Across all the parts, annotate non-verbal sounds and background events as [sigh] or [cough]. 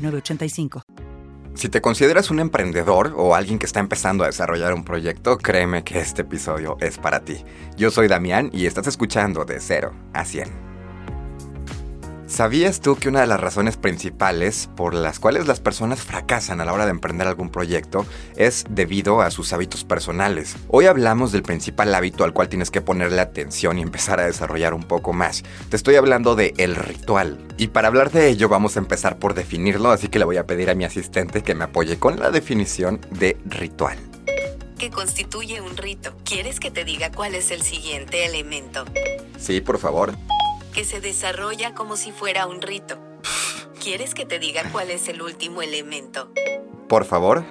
906985. Si te consideras un emprendedor o alguien que está empezando a desarrollar un proyecto, créeme que este episodio es para ti. Yo soy Damián y estás escuchando de 0 a 100. ¿Sabías tú que una de las razones principales por las cuales las personas fracasan a la hora de emprender algún proyecto es debido a sus hábitos personales? Hoy hablamos del principal hábito al cual tienes que ponerle atención y empezar a desarrollar un poco más. Te estoy hablando de el ritual. Y para hablar de ello vamos a empezar por definirlo, así que le voy a pedir a mi asistente que me apoye con la definición de ritual. ¿Qué constituye un rito? ¿Quieres que te diga cuál es el siguiente elemento? Sí, por favor que se desarrolla como si fuera un rito. ¿Quieres que te diga cuál es el último elemento? Por favor.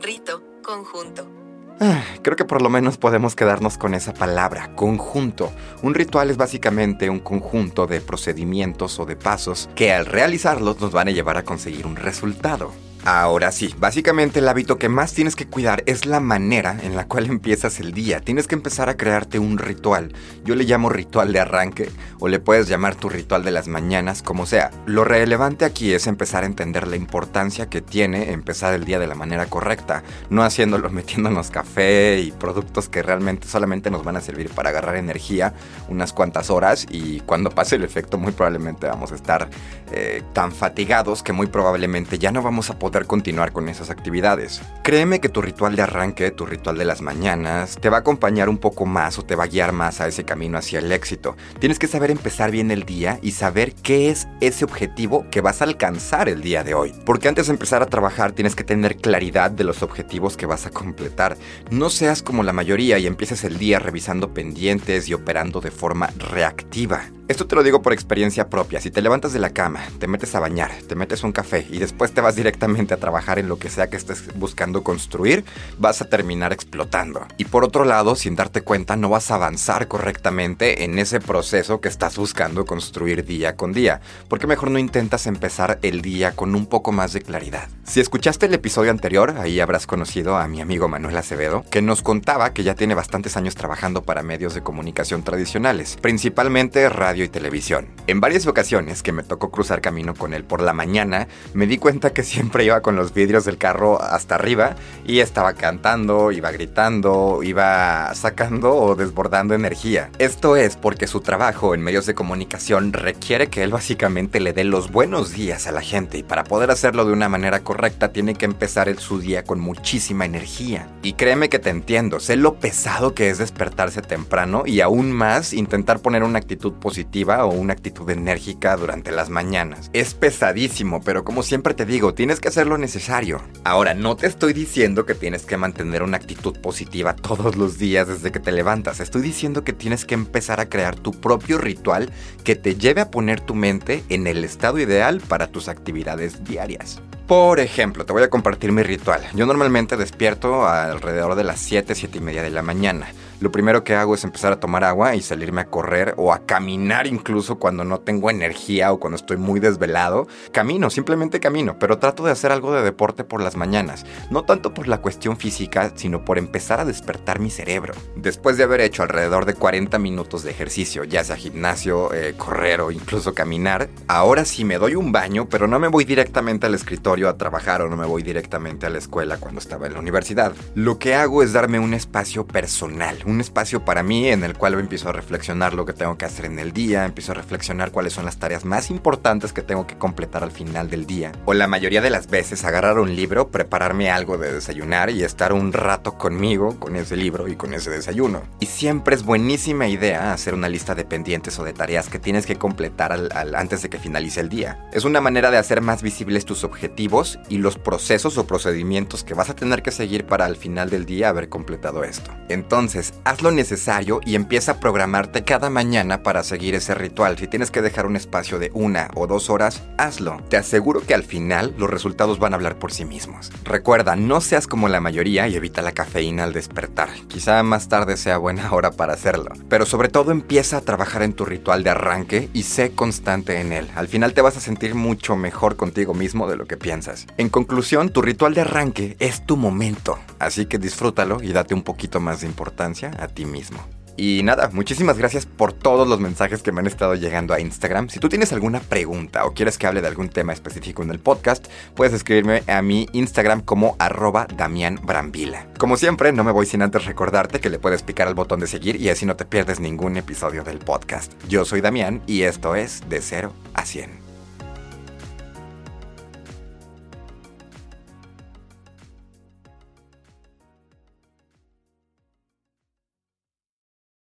Rito, conjunto. Ah, creo que por lo menos podemos quedarnos con esa palabra, conjunto. Un ritual es básicamente un conjunto de procedimientos o de pasos que al realizarlos nos van a llevar a conseguir un resultado. Ahora sí, básicamente el hábito que más tienes que cuidar es la manera en la cual empiezas el día. Tienes que empezar a crearte un ritual. Yo le llamo ritual de arranque o le puedes llamar tu ritual de las mañanas, como sea. Lo relevante aquí es empezar a entender la importancia que tiene empezar el día de la manera correcta, no haciéndolo [laughs] metiéndonos café y productos que realmente solamente nos van a servir para agarrar energía unas cuantas horas y cuando pase el efecto muy probablemente vamos a estar eh, tan fatigados que muy probablemente ya no vamos a poder continuar con esas actividades. Créeme que tu ritual de arranque, tu ritual de las mañanas, te va a acompañar un poco más o te va a guiar más a ese camino hacia el éxito. Tienes que saber empezar bien el día y saber qué es ese objetivo que vas a alcanzar el día de hoy. Porque antes de empezar a trabajar tienes que tener claridad de los objetivos que vas a completar. No seas como la mayoría y empieces el día revisando pendientes y operando de forma reactiva. Esto te lo digo por experiencia propia. Si te levantas de la cama, te metes a bañar, te metes un café y después te vas directamente a trabajar en lo que sea que estés buscando construir, vas a terminar explotando. Y por otro lado, sin darte cuenta, no vas a avanzar correctamente en ese proceso que estás buscando construir día con día. Porque mejor no intentas empezar el día con un poco más de claridad. Si escuchaste el episodio anterior, ahí habrás conocido a mi amigo Manuel Acevedo, que nos contaba que ya tiene bastantes años trabajando para medios de comunicación tradicionales, principalmente radio y televisión. En varias ocasiones que me tocó cruzar camino con él por la mañana, me di cuenta que [laughs] siempre iba con los vidrios del carro hasta arriba y estaba cantando, iba gritando, iba sacando o desbordando energía. Esto es porque su trabajo en medios de comunicación requiere que él básicamente le dé los buenos días a la gente y para poder hacerlo de una manera correcta tiene que empezar su día con muchísima energía. Y créeme que te entiendo, sé lo pesado que es despertarse temprano y aún más intentar poner una actitud positiva o una actitud enérgica durante las mañanas. Es pesadísimo, pero como siempre te digo, tienes que hacer lo necesario. Ahora, no te estoy diciendo que tienes que mantener una actitud positiva todos los días desde que te levantas. Estoy diciendo que tienes que empezar a crear tu propio ritual que te lleve a poner tu mente en el estado ideal para tus actividades diarias. Por ejemplo, te voy a compartir mi ritual. Yo normalmente despierto alrededor de las 7, 7 y media de la mañana lo primero que hago es empezar a tomar agua y salirme a correr o a caminar incluso cuando no tengo energía o cuando estoy muy desvelado. Camino, simplemente camino, pero trato de hacer algo de deporte por las mañanas. No tanto por la cuestión física, sino por empezar a despertar mi cerebro. Después de haber hecho alrededor de 40 minutos de ejercicio, ya sea gimnasio, eh, correr o incluso caminar, ahora sí me doy un baño, pero no me voy directamente al escritorio a trabajar o no me voy directamente a la escuela cuando estaba en la universidad. Lo que hago es darme un espacio personal un espacio para mí en el cual empiezo a reflexionar lo que tengo que hacer en el día, empiezo a reflexionar cuáles son las tareas más importantes que tengo que completar al final del día. O la mayoría de las veces agarrar un libro, prepararme algo de desayunar y estar un rato conmigo con ese libro y con ese desayuno. Y siempre es buenísima idea hacer una lista de pendientes o de tareas que tienes que completar antes de que finalice el día. Es una manera de hacer más visibles tus objetivos y los procesos o procedimientos que vas a tener que seguir para al final del día haber completado esto. Entonces, haz lo necesario y empieza a programarte cada mañana para seguir ese ritual. Si tienes que dejar un espacio de una o dos horas, hazlo. Te aseguro que al final los resultados van a hablar por sí mismos. Recuerda, no seas como la mayoría y evita la cafeína al despertar. Quizá más tarde sea buena [laughs] hora para hacerlo. Pero sobre todo empieza a trabajar en tu ritual de arranque y sé constante en él. Al final te vas a sentir mucho mejor contigo mismo de lo que piensas. En conclusión, tu ritual de arranque es tu momento. Así que disfrútalo y date un poquito más de importancia a ti mismo. Y nada, muchísimas gracias por todos los mensajes que me han estado llegando a Instagram. Si tú tienes alguna pregunta o quieres que hable de algún tema específico en el podcast, puedes escribirme a mi Instagram como arroba Damián Brambila. Como siempre, no me voy sin antes recordarte que le puedes picar al botón de seguir y así no te pierdes ningún episodio del podcast. Yo soy Damián y esto es De Cero a 100.